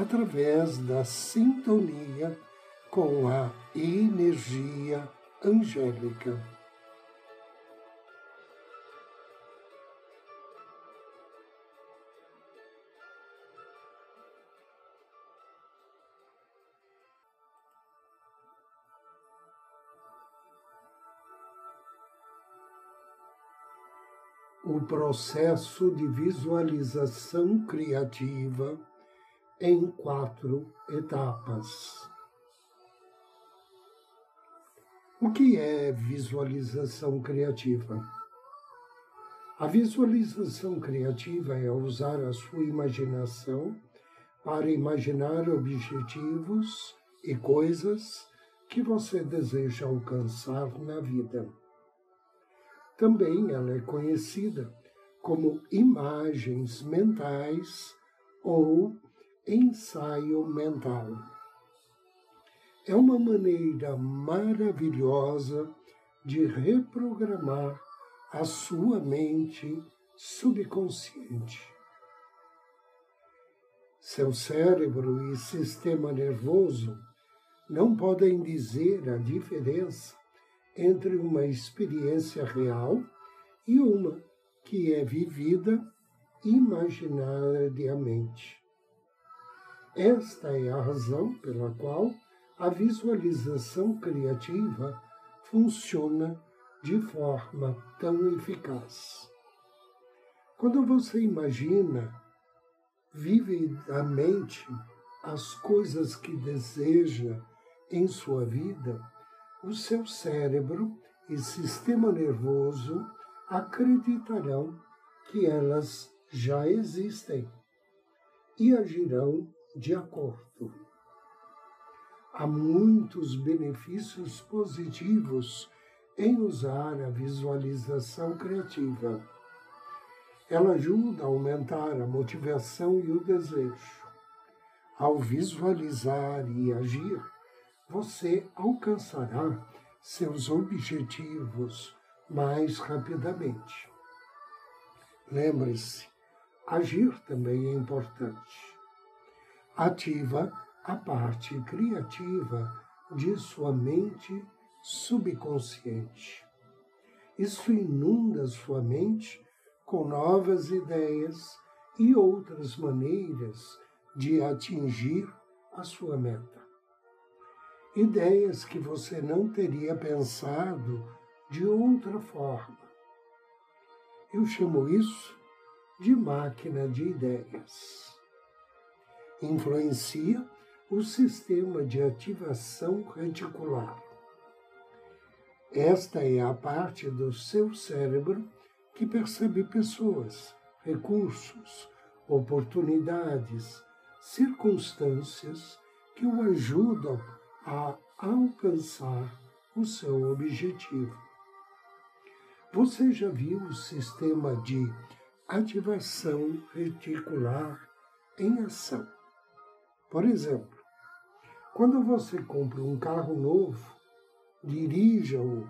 através da sintonia com a energia angélica. O processo de visualização criativa em quatro etapas. O que é visualização criativa? A visualização criativa é usar a sua imaginação para imaginar objetivos e coisas que você deseja alcançar na vida. Também ela é conhecida como imagens mentais ou ensaio mental. É uma maneira maravilhosa de reprogramar a sua mente subconsciente. Seu cérebro e sistema nervoso não podem dizer a diferença entre uma experiência real e uma que é vivida imaginariamente. Esta é a razão pela qual a visualização criativa funciona de forma tão eficaz. Quando você imagina vividamente as coisas que deseja em sua vida, o seu cérebro e sistema nervoso acreditarão que elas já existem e agirão de acordo. Há muitos benefícios positivos em usar a visualização criativa. Ela ajuda a aumentar a motivação e o desejo. Ao visualizar e agir, você alcançará seus objetivos mais rapidamente. Lembre-se, agir também é importante ativa a parte criativa de sua mente subconsciente. Isso inunda sua mente com novas ideias e outras maneiras de atingir a sua meta. Ideias que você não teria pensado de outra forma. Eu chamo isso de máquina de ideias influencia o sistema de ativação reticular. Esta é a parte do seu cérebro que percebe pessoas, recursos, oportunidades, circunstâncias que o ajudam a alcançar o seu objetivo. Você já viu o sistema de ativação reticular em ação? Por exemplo, quando você compra um carro novo, dirija-o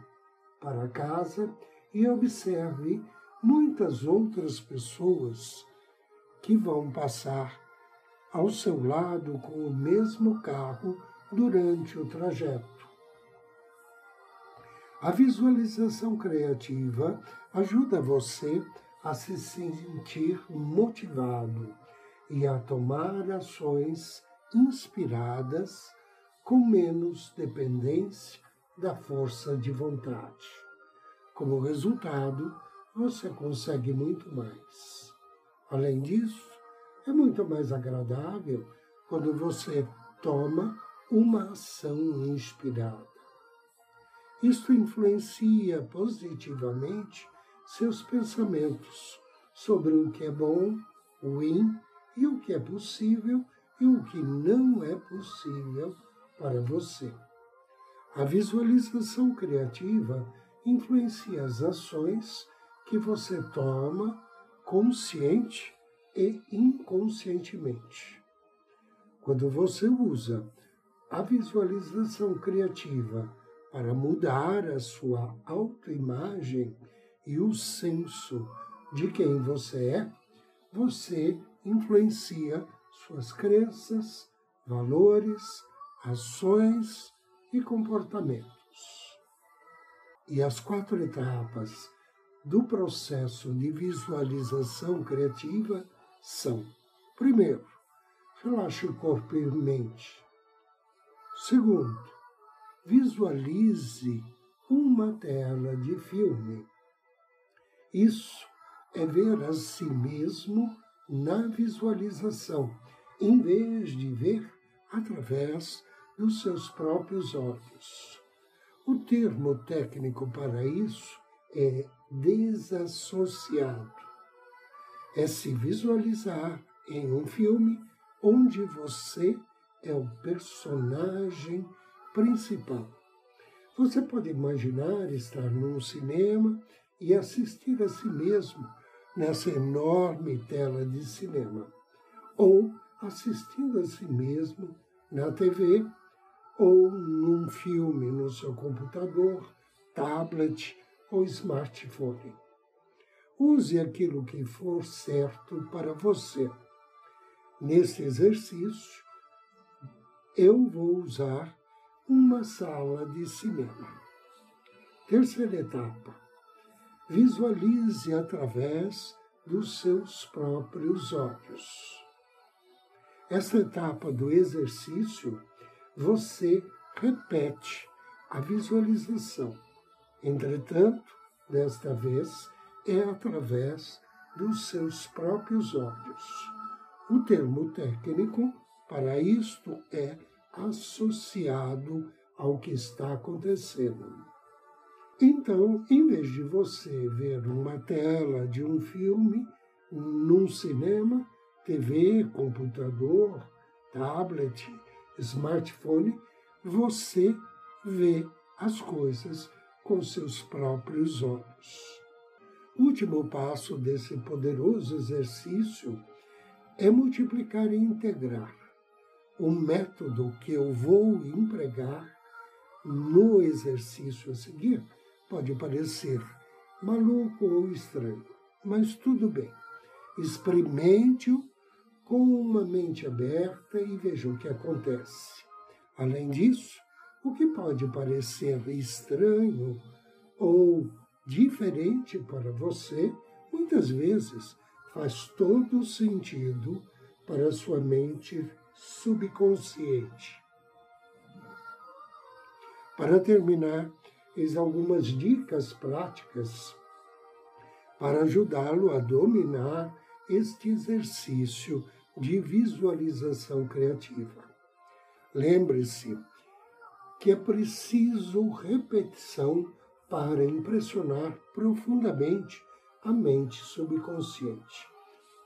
para casa e observe muitas outras pessoas que vão passar ao seu lado com o mesmo carro durante o trajeto. A visualização criativa ajuda você a se sentir motivado e a tomar ações inspiradas com menos dependência da força de vontade. Como resultado, você consegue muito mais. Além disso, é muito mais agradável quando você toma uma ação inspirada. Isto influencia positivamente seus pensamentos sobre o que é bom, ruim e o que é possível e o que não é possível para você. A visualização criativa influencia as ações que você toma consciente e inconscientemente. Quando você usa a visualização criativa para mudar a sua autoimagem e o senso de quem você é, você influencia suas crenças, valores, ações e comportamentos. E as quatro etapas do processo de visualização criativa são: primeiro, relaxe o corpo e mente. Segundo, visualize uma tela de filme. Isso é ver a si mesmo na visualização, em vez de ver através dos seus próprios olhos. O termo técnico para isso é desassociado. É se visualizar em um filme onde você é o personagem principal. Você pode imaginar estar num cinema e assistir a si mesmo nessa enorme tela de cinema, ou assistindo a si mesmo na TV, ou num filme no seu computador, tablet ou smartphone. Use aquilo que for certo para você. Neste exercício, eu vou usar uma sala de cinema. Terceira etapa. Visualize através dos seus próprios olhos. Esta etapa do exercício, você repete a visualização. Entretanto, desta vez, é através dos seus próprios olhos. O termo técnico para isto é associado ao que está acontecendo. Então, em vez de você ver uma tela de um filme num cinema, TV, computador, tablet, smartphone, você vê as coisas com seus próprios olhos. O último passo desse poderoso exercício é multiplicar e integrar o método que eu vou empregar no exercício a seguir pode parecer maluco ou estranho, mas tudo bem. Experimente-o com uma mente aberta e veja o que acontece. Além disso, o que pode parecer estranho ou diferente para você, muitas vezes faz todo sentido para sua mente subconsciente. Para terminar, eis algumas dicas práticas para ajudá-lo a dominar este exercício de visualização criativa. Lembre-se que é preciso repetição para impressionar profundamente a mente subconsciente.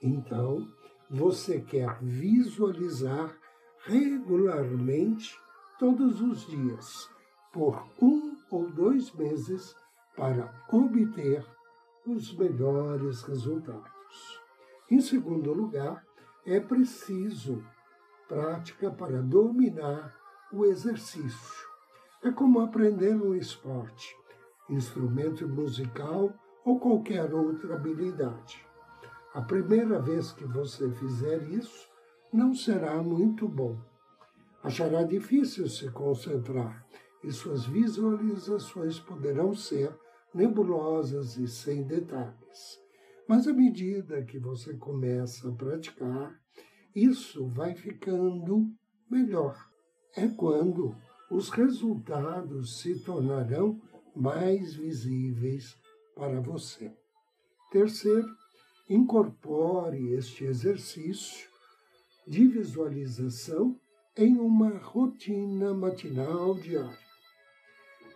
Então, você quer visualizar regularmente todos os dias, por um ou dois meses, para obter os melhores resultados. Em segundo lugar, é preciso prática para dominar o exercício. É como aprender um esporte, instrumento musical ou qualquer outra habilidade. A primeira vez que você fizer isso, não será muito bom. Achará difícil se concentrar e suas visualizações poderão ser nebulosas e sem detalhes. Mas à medida que você começa a praticar, isso vai ficando melhor. É quando os resultados se tornarão mais visíveis para você. Terceiro, incorpore este exercício de visualização em uma rotina matinal diária.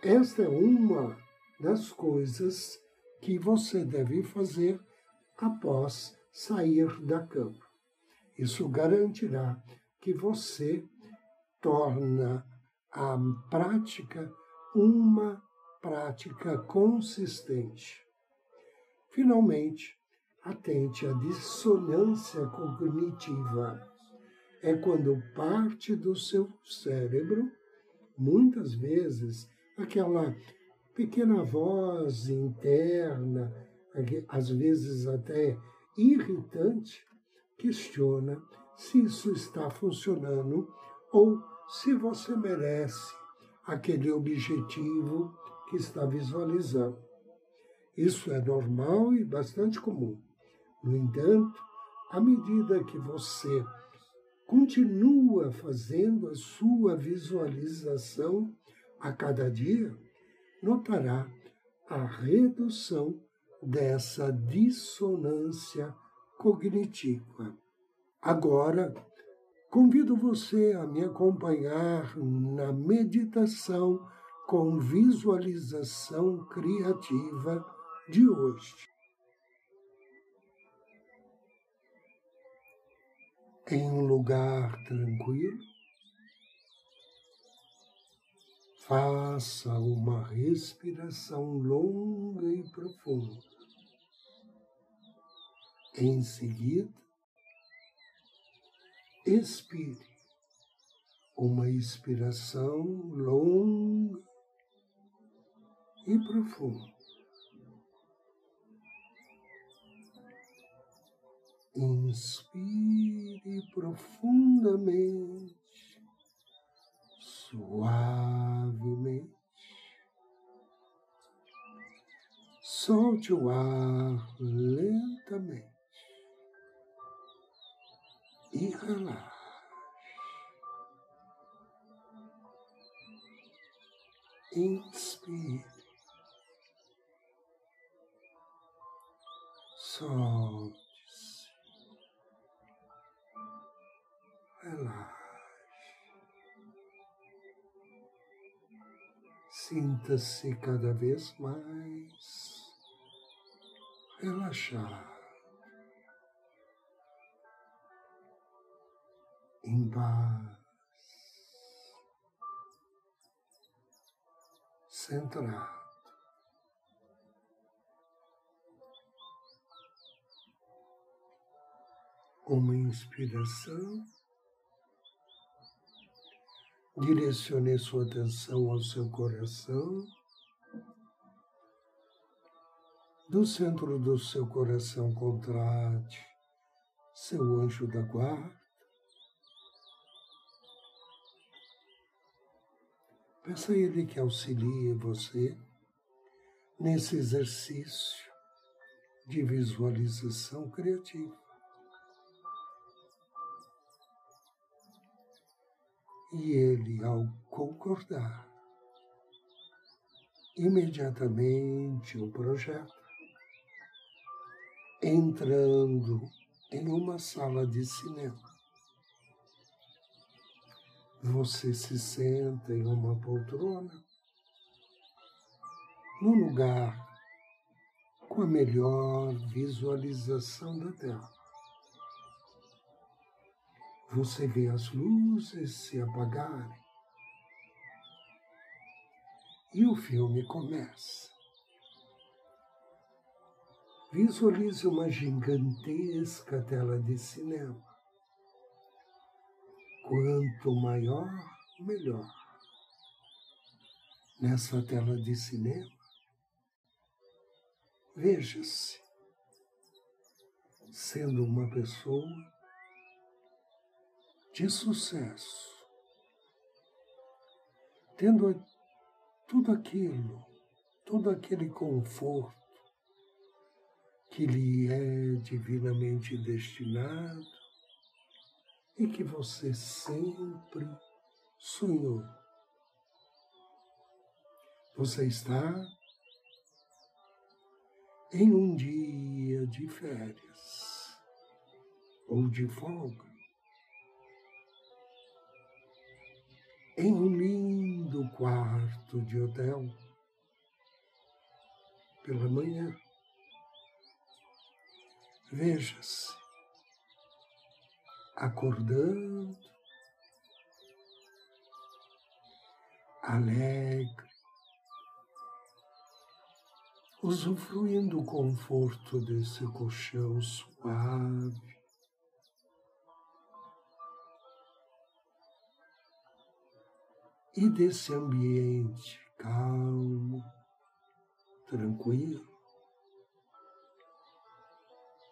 Esta é uma das coisas que você deve fazer após sair da cama. Isso garantirá que você torna a prática uma prática consistente. Finalmente, atente à dissonância cognitiva. É quando parte do seu cérebro, muitas vezes, aquela pequena voz interna, às vezes até irritante, questiona se isso está funcionando ou se você merece aquele objetivo que está visualizando. Isso é normal e bastante comum. No entanto, à medida que você continua fazendo a sua visualização a cada dia, notará a redução dessa dissonância cognitiva. Agora, convido você a me acompanhar na meditação com visualização criativa de hoje. Em um lugar tranquilo, faça uma respiração longa e profunda. Em seguida, expire uma expiração longa e profunda. Inspire profundamente, suavemente. Solte o ar lentamente e relaxe. Inspire. Solte. relaxe. Sinta-se cada vez mais relaxado, em paz, centrado. Uma inspiração Direcione sua atenção ao seu coração. Do centro do seu coração contrate seu anjo da guarda. Peça a ele que auxilie você nesse exercício de visualização criativa. E ele, ao concordar, imediatamente o projeto, entrando em uma sala de cinema. Você se senta em uma poltrona, num lugar com a melhor visualização da tela você vê as luzes se apagarem. E o filme começa. Visualize uma gigantesca tela de cinema. Quanto maior, melhor. Nessa tela de cinema, veja-se sendo uma pessoa de sucesso, tendo tudo aquilo, todo aquele conforto que lhe é divinamente destinado e que você sempre sonhou. Você está em um dia de férias ou de folga em um lindo quarto de hotel pela manhã. Veja-se acordando alegre, usufruindo o conforto desse colchão suave. E desse ambiente calmo, tranquilo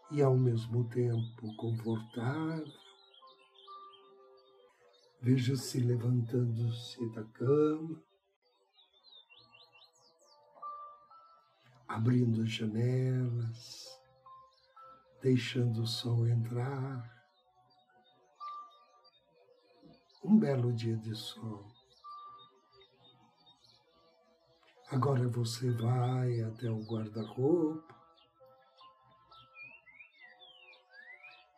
e ao mesmo tempo confortável. Veja-se levantando-se da cama, abrindo as janelas, deixando o sol entrar. Um belo dia de sol. Agora você vai até o guarda-roupa,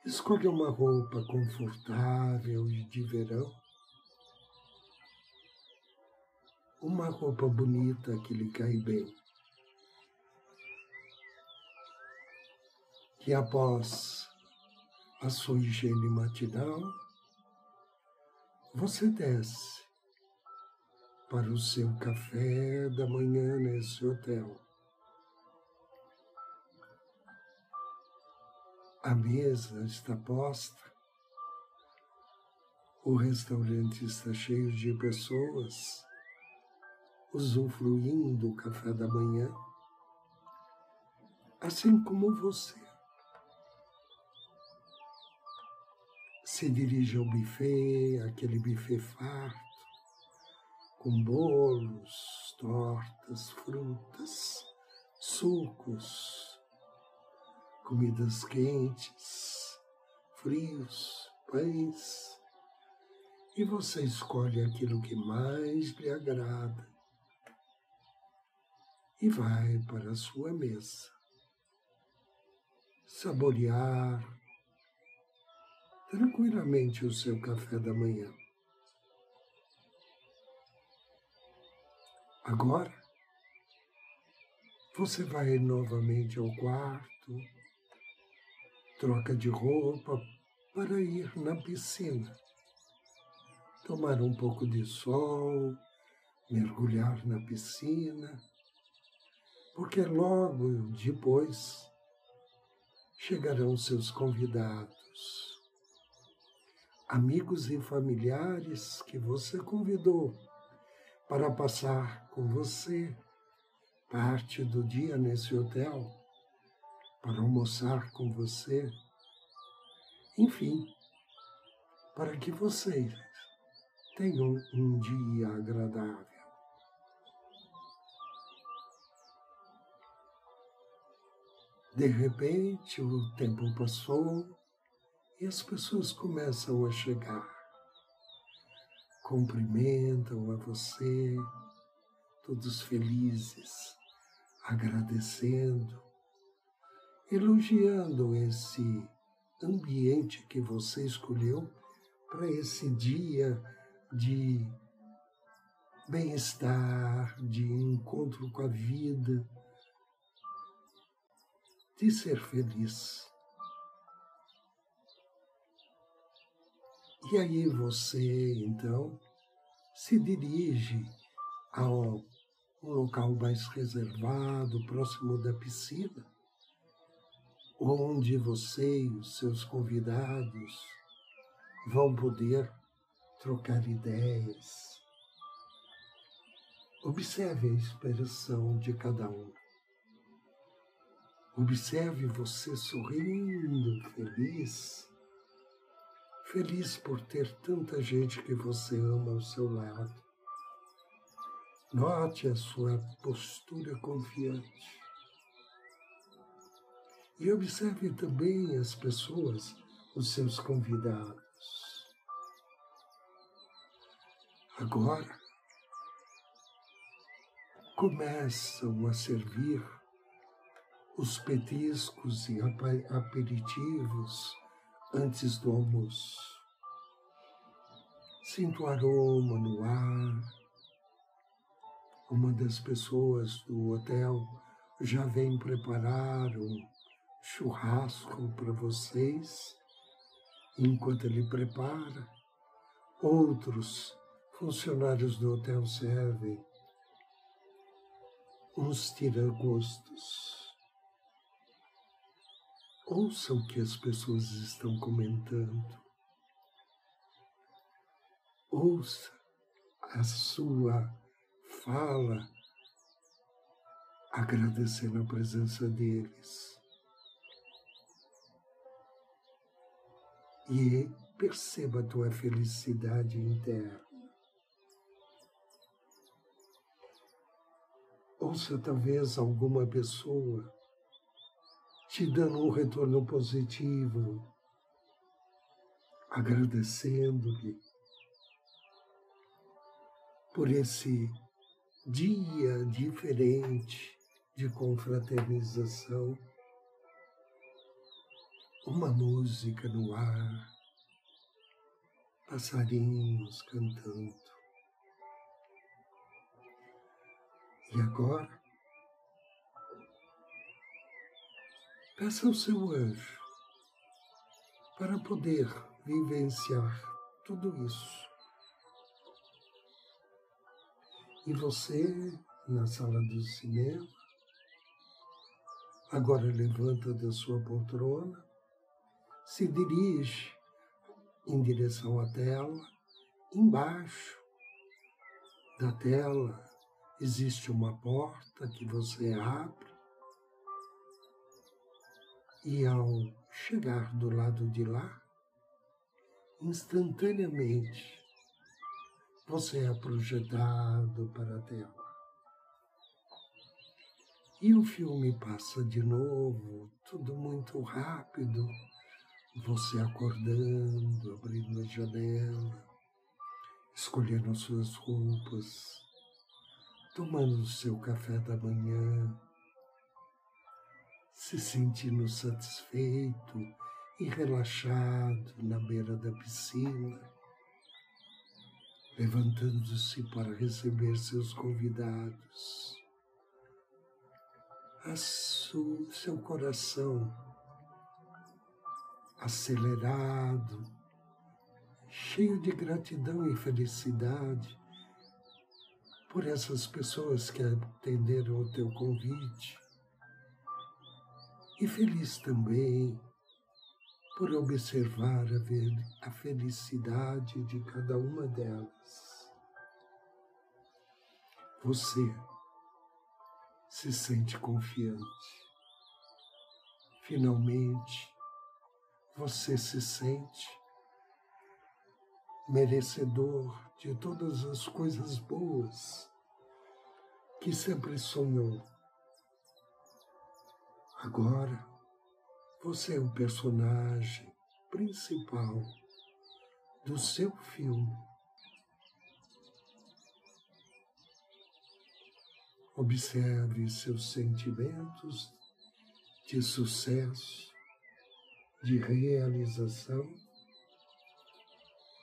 escolha uma roupa confortável e de verão, uma roupa bonita que lhe cai bem. Que após a sua higiene matinal, você desce para o seu café da manhã nesse hotel. A mesa está posta, o restaurante está cheio de pessoas usufruindo do café da manhã, assim como você. Se dirige ao buffet, aquele buffet farto, com bolos, tortas, frutas, sucos, comidas quentes, frios, pães, e você escolhe aquilo que mais lhe agrada e vai para a sua mesa saborear tranquilamente o seu café da manhã. Agora, você vai novamente ao quarto, troca de roupa para ir na piscina, tomar um pouco de sol, mergulhar na piscina, porque logo depois chegarão seus convidados, amigos e familiares que você convidou para passar com você parte do dia nesse hotel, para almoçar com você, enfim, para que vocês tenham um dia agradável. De repente, o tempo passou e as pessoas começam a chegar cumprimentam a você, todos felizes, agradecendo, elogiando esse ambiente que você escolheu para esse dia de bem-estar, de encontro com a vida, de ser feliz. E aí você, então, se dirige ao um local mais reservado, próximo da piscina, onde você e os seus convidados vão poder trocar ideias. Observe a expressão de cada um. Observe você sorrindo, feliz feliz por ter tanta gente que você ama ao seu lado. Note a sua postura confiante. E observe também as pessoas, os seus convidados. Agora, começam a servir os petiscos e aperitivos antes do almoço. Sinto o aroma no ar. Uma das pessoas do hotel já vem preparar um churrasco para vocês. Enquanto ele prepara, outros funcionários do hotel servem uns tiragostos. Ouça o que as pessoas estão comentando. Ouça a sua fala agradecendo a presença deles. E perceba a tua felicidade interna. Ouça talvez alguma pessoa te dando um retorno positivo, agradecendo-lhe por esse dia diferente de confraternização, uma música no ar, passarinhos cantando. E agora, peça ao seu anjo para poder vivenciar tudo isso. E você, na sala do cinema, agora levanta da sua poltrona, se dirige em direção à tela, embaixo da tela existe uma porta que você abre e ao chegar do lado de lá, instantaneamente você é projetado para a tela. E o filme passa de novo, tudo muito rápido, você acordando, abrindo a janela, escolhendo suas roupas, tomando o seu café da manhã, se sentindo satisfeito e relaxado na beira da piscina, levantando-se para receber seus convidados. Su, seu coração acelerado, cheio de gratidão e felicidade por essas pessoas que atenderam o teu convite. E feliz também por observar a, felicidade de cada uma delas. Você se sente confiante. Finalmente, você se sente merecedor de todas as coisas boas que sempre sonhou. Agora, você é o personagem principal do seu filme. Observe seus sentimentos de sucesso, de realização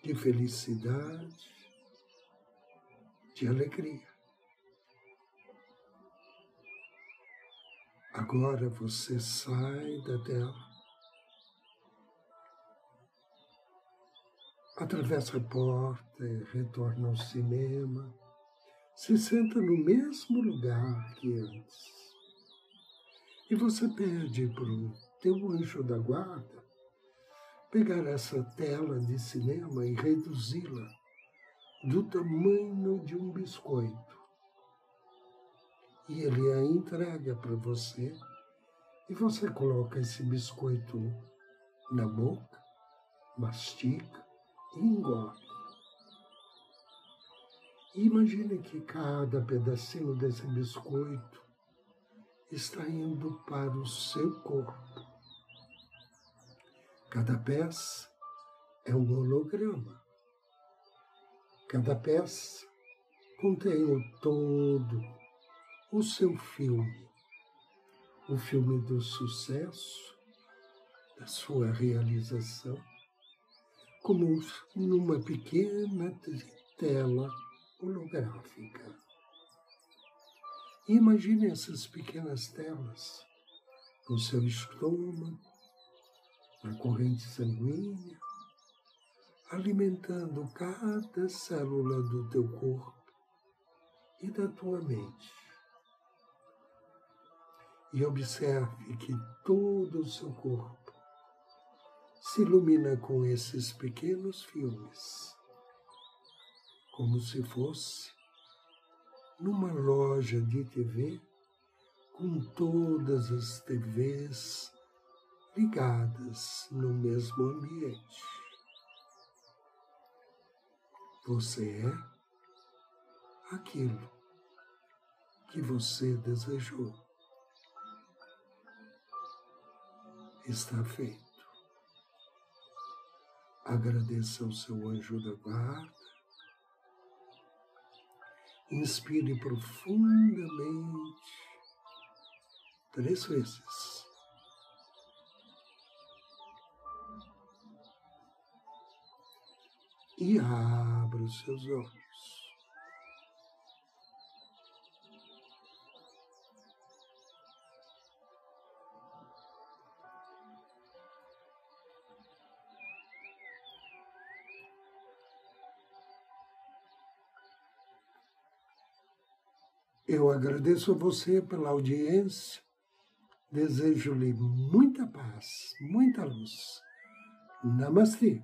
de felicidade, de alegria. Agora você sai da tela, atravessa a porta e retorna ao cinema, se senta no mesmo lugar que antes. E você pede para o teu anjo da guarda pegar essa tela de cinema e reduzi-la do tamanho de um biscoito. E ele a entrega para você e você coloca esse biscoito na boca, mastica e engole. E imagine que cada pedacinho desse biscoito está indo para o seu corpo. Cada peça é um holograma. Cada peça contém o todo, o seu filme, o filme do sucesso, da sua realização, como numa pequena tela holográfica. imagine essas pequenas telas no seu estômago, na corrente sanguínea, alimentando cada célula do teu corpo e da tua mente. E observe que todo o seu corpo se ilumina com esses pequenos filmes, como se fosse numa loja de TV com todas as TVs ligadas no mesmo ambiente. Você é aquilo que você desejou. Está feito. Agradeça ao seu anjo da guarda. Inspire profundamente três vezes. e abra os seus olhos. Eu agradeço a você pela audiência, desejo-lhe muita paz, muita luz. Namastê.